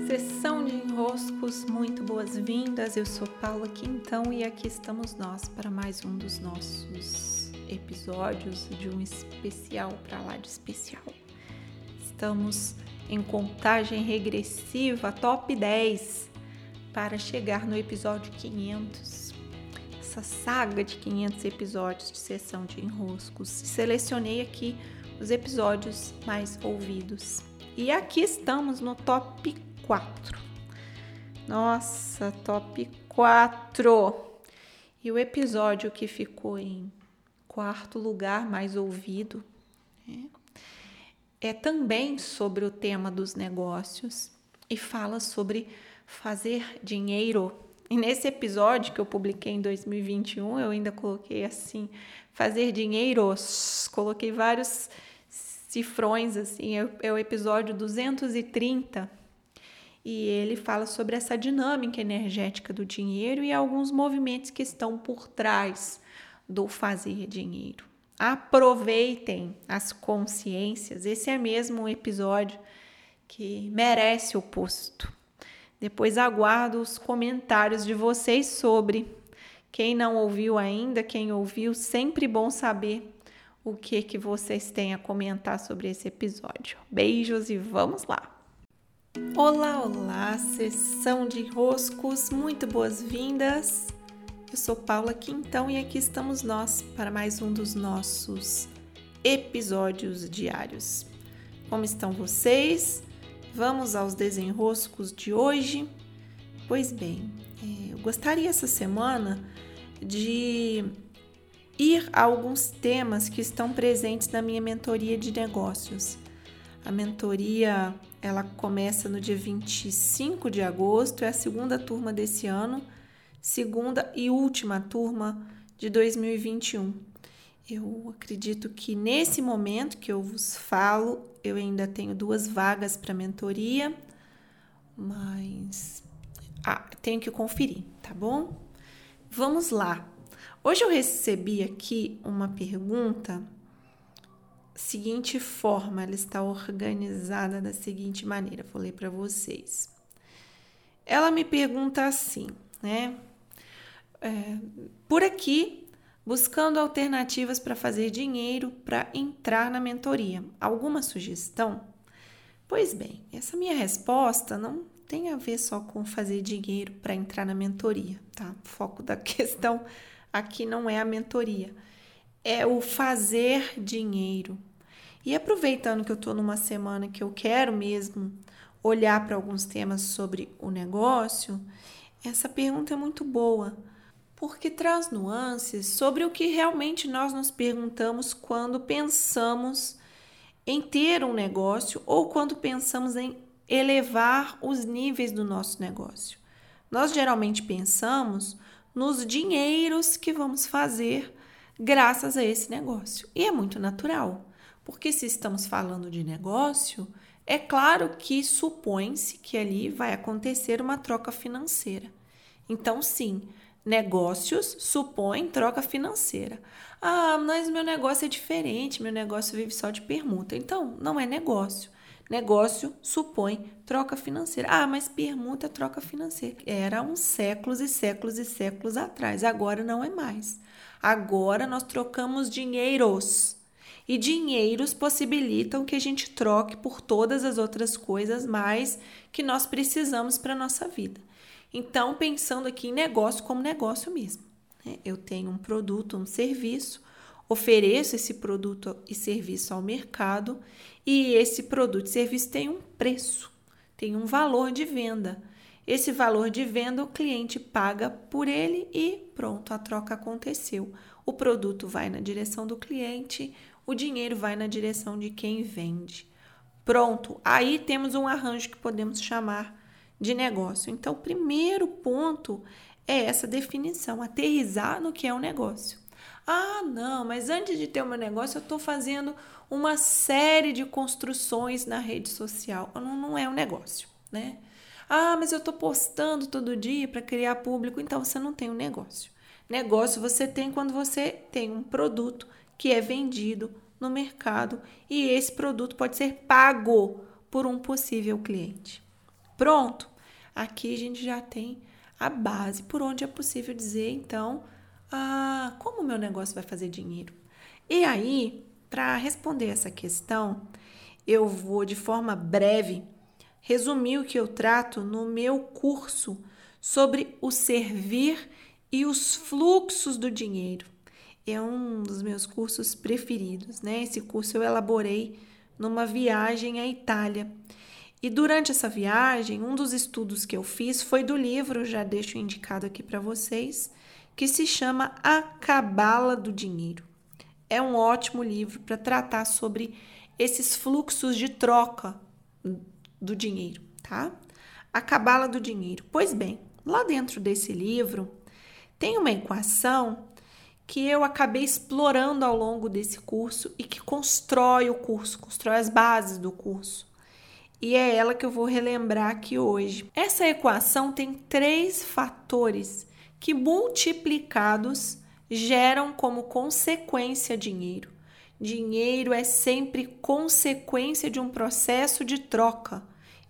Sessão de enroscos, muito boas-vindas. Eu sou Paula Quintão e aqui estamos nós para mais um dos nossos episódios de um especial para lá de especial. Estamos em contagem regressiva, top 10, para chegar no episódio 500. Essa saga de 500 episódios de sessão de enroscos. Selecionei aqui os episódios mais ouvidos. E aqui estamos no top 4. Nossa, top 4! E o episódio que ficou em quarto lugar mais ouvido né, é também sobre o tema dos negócios e fala sobre fazer dinheiro. E nesse episódio que eu publiquei em 2021, eu ainda coloquei assim: fazer dinheiros. Coloquei vários cifrões, assim, é, é o episódio 230 e ele fala sobre essa dinâmica energética do dinheiro e alguns movimentos que estão por trás do fazer dinheiro. Aproveitem as consciências, esse é mesmo um episódio que merece o posto. Depois aguardo os comentários de vocês sobre. Quem não ouviu ainda, quem ouviu, sempre bom saber o que que vocês têm a comentar sobre esse episódio. Beijos e vamos lá. Olá, olá, sessão de roscos, muito boas-vindas. Eu sou Paula Quintão e aqui estamos nós para mais um dos nossos episódios diários. Como estão vocês? Vamos aos desenroscos de hoje? Pois bem, é, eu gostaria essa semana de ir a alguns temas que estão presentes na minha mentoria de negócios. A mentoria ela começa no dia 25 de agosto, é a segunda turma desse ano, segunda e última turma de 2021. Eu acredito que nesse momento que eu vos falo, eu ainda tenho duas vagas para mentoria, mas ah, tenho que conferir, tá bom? Vamos lá. Hoje eu recebi aqui uma pergunta seguinte forma, ela está organizada da seguinte maneira, vou ler para vocês. Ela me pergunta assim, né? É, por aqui, buscando alternativas para fazer dinheiro para entrar na mentoria. Alguma sugestão? Pois bem, essa minha resposta não tem a ver só com fazer dinheiro para entrar na mentoria, tá? O foco da questão aqui não é a mentoria, é o fazer dinheiro. E aproveitando que eu estou numa semana que eu quero mesmo olhar para alguns temas sobre o negócio, essa pergunta é muito boa, porque traz nuances sobre o que realmente nós nos perguntamos quando pensamos em ter um negócio ou quando pensamos em elevar os níveis do nosso negócio. Nós geralmente pensamos nos dinheiros que vamos fazer graças a esse negócio. E é muito natural, porque se estamos falando de negócio, é claro que supõe-se que ali vai acontecer uma troca financeira. Então, sim, negócios supõem troca financeira. Ah, mas meu negócio é diferente, meu negócio vive só de permuta. Então, não é negócio. Negócio supõe troca financeira. Ah, mas permuta troca financeira. Era uns séculos e séculos e séculos atrás. Agora não é mais. Agora nós trocamos dinheiros. E dinheiros possibilitam que a gente troque por todas as outras coisas mais que nós precisamos para a nossa vida. Então, pensando aqui em negócio como negócio mesmo. Né? Eu tenho um produto, um serviço, ofereço esse produto e serviço ao mercado e esse produto e serviço tem um preço, tem um valor de venda. Esse valor de venda o cliente paga por ele e pronto, a troca aconteceu. O produto vai na direção do cliente, o dinheiro vai na direção de quem vende. Pronto, aí temos um arranjo que podemos chamar de negócio. Então, o primeiro ponto é essa definição, aterrizar no que é o um negócio. Ah, não, mas antes de ter o meu negócio, eu estou fazendo uma série de construções na rede social. Não, não é um negócio, né? Ah, mas eu estou postando todo dia para criar público, então você não tem um negócio. Negócio você tem quando você tem um produto que é vendido no mercado e esse produto pode ser pago por um possível cliente. Pronto. Aqui a gente já tem a base por onde é possível dizer, então, ah, como o meu negócio vai fazer dinheiro. E aí, para responder essa questão, eu vou de forma breve resumir o que eu trato no meu curso sobre o servir e os fluxos do dinheiro. É um dos meus cursos preferidos, né? Esse curso eu elaborei numa viagem à Itália. E durante essa viagem, um dos estudos que eu fiz foi do livro, já deixo indicado aqui para vocês, que se chama A Cabala do Dinheiro. É um ótimo livro para tratar sobre esses fluxos de troca do dinheiro, tá? A Cabala do Dinheiro. Pois bem, lá dentro desse livro tem uma equação que eu acabei explorando ao longo desse curso e que constrói o curso, constrói as bases do curso. E é ela que eu vou relembrar aqui hoje. Essa equação tem três fatores que multiplicados geram como consequência dinheiro. Dinheiro é sempre consequência de um processo de troca.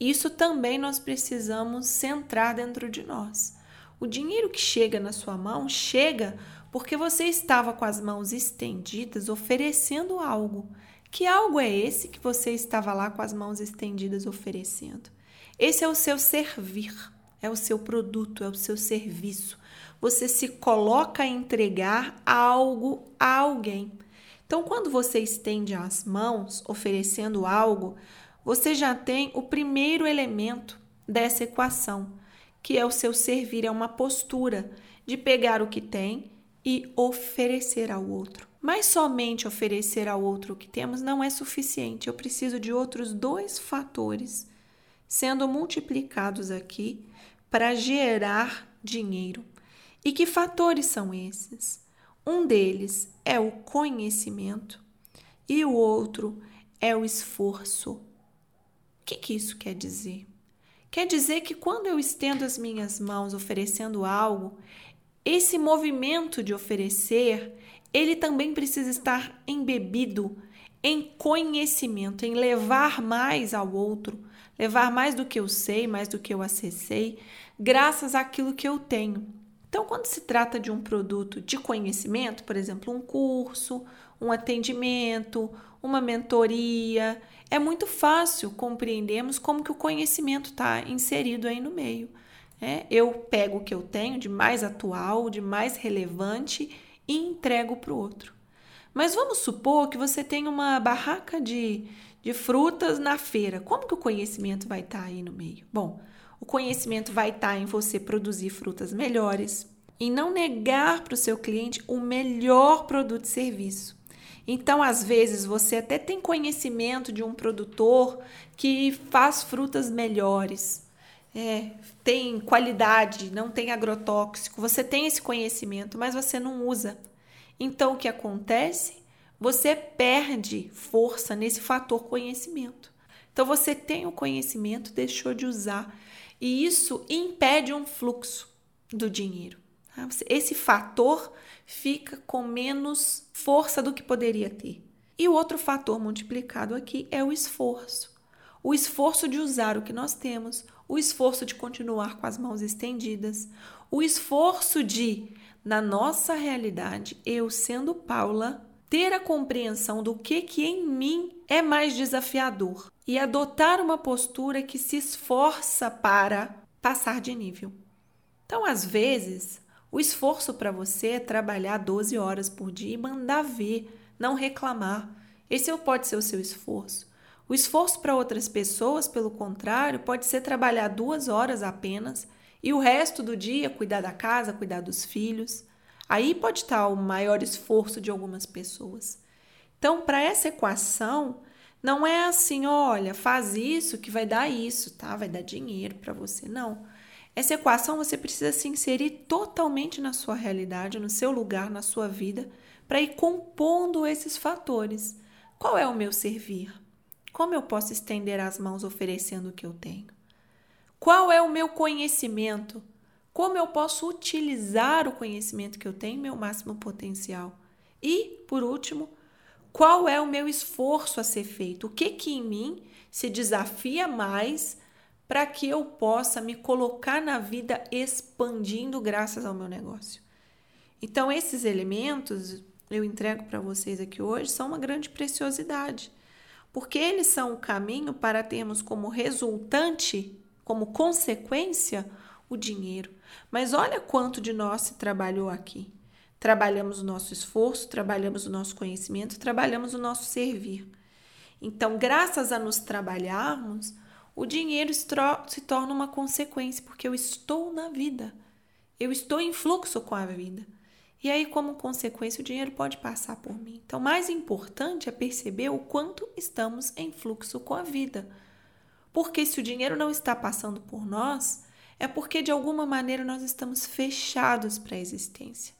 Isso também nós precisamos centrar dentro de nós. O dinheiro que chega na sua mão chega porque você estava com as mãos estendidas oferecendo algo. Que algo é esse que você estava lá com as mãos estendidas oferecendo? Esse é o seu servir, é o seu produto, é o seu serviço. Você se coloca a entregar algo a alguém. Então, quando você estende as mãos oferecendo algo, você já tem o primeiro elemento dessa equação, que é o seu servir, é uma postura de pegar o que tem e oferecer ao outro. Mas somente oferecer ao outro o que temos não é suficiente. Eu preciso de outros dois fatores sendo multiplicados aqui para gerar dinheiro. E que fatores são esses? Um deles é o conhecimento e o outro é o esforço. O que, que isso quer dizer? Quer dizer que quando eu estendo as minhas mãos oferecendo algo, esse movimento de oferecer, ele também precisa estar embebido em conhecimento, em levar mais ao outro, levar mais do que eu sei, mais do que eu acessei, graças àquilo que eu tenho. Então, quando se trata de um produto de conhecimento, por exemplo, um curso, um atendimento, uma mentoria, é muito fácil compreendermos como que o conhecimento está inserido aí no meio. É, eu pego o que eu tenho de mais atual, de mais relevante e entrego para o outro. Mas vamos supor que você tem uma barraca de, de frutas na feira. Como que o conhecimento vai estar tá aí no meio? Bom, o conhecimento vai estar tá em você produzir frutas melhores, em não negar para o seu cliente o melhor produto e serviço. Então, às vezes, você até tem conhecimento de um produtor que faz frutas melhores, é, tem qualidade, não tem agrotóxico, você tem esse conhecimento, mas você não usa. Então o que acontece? Você perde força nesse fator conhecimento. Então você tem o conhecimento, deixou de usar, e isso impede um fluxo do dinheiro. Tá? Esse fator fica com menos força do que poderia ter. E o outro fator multiplicado aqui é o esforço. O esforço de usar o que nós temos, o esforço de continuar com as mãos estendidas, o esforço de, na nossa realidade, eu sendo Paula, ter a compreensão do que que em mim é mais desafiador e adotar uma postura que se esforça para passar de nível. Então, às vezes, o esforço para você é trabalhar 12 horas por dia e mandar ver, não reclamar. Esse pode ser o seu esforço. O esforço para outras pessoas, pelo contrário, pode ser trabalhar duas horas apenas e o resto do dia cuidar da casa, cuidar dos filhos. Aí pode estar o maior esforço de algumas pessoas. Então, para essa equação, não é assim, olha, faz isso que vai dar isso, tá? Vai dar dinheiro para você. Não. Essa equação você precisa se inserir totalmente na sua realidade, no seu lugar, na sua vida, para ir compondo esses fatores. Qual é o meu servir? Como eu posso estender as mãos oferecendo o que eu tenho? Qual é o meu conhecimento? Como eu posso utilizar o conhecimento que eu tenho meu máximo potencial? E, por último, qual é o meu esforço a ser feito? O que que em mim se desafia mais para que eu possa me colocar na vida expandindo graças ao meu negócio. Então, esses elementos eu entrego para vocês aqui hoje são uma grande preciosidade, porque eles são o caminho para termos como resultante, como consequência, o dinheiro. Mas olha quanto de nós se trabalhou aqui. Trabalhamos o nosso esforço, trabalhamos o nosso conhecimento, trabalhamos o nosso servir. Então, graças a nos trabalharmos, o dinheiro se torna uma consequência, porque eu estou na vida. Eu estou em fluxo com a vida. E aí, como consequência, o dinheiro pode passar por mim. Então, mais importante é perceber o quanto estamos em fluxo com a vida. Porque se o dinheiro não está passando por nós, é porque de alguma maneira nós estamos fechados para a existência.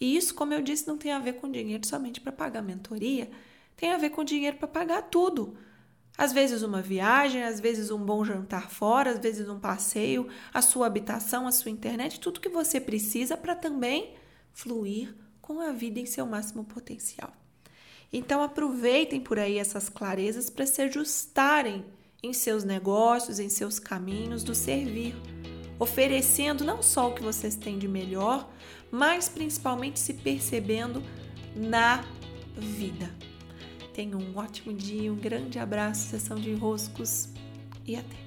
E isso, como eu disse, não tem a ver com dinheiro somente para pagar mentoria, tem a ver com dinheiro para pagar tudo. Às vezes uma viagem, às vezes um bom jantar fora, às vezes um passeio, a sua habitação, a sua internet, tudo que você precisa para também fluir com a vida em seu máximo potencial. Então aproveitem por aí essas clarezas para se ajustarem em seus negócios, em seus caminhos do servir, oferecendo não só o que vocês têm de melhor, mas principalmente se percebendo na vida. Tenham um ótimo dia, um grande abraço, sessão de roscos e até!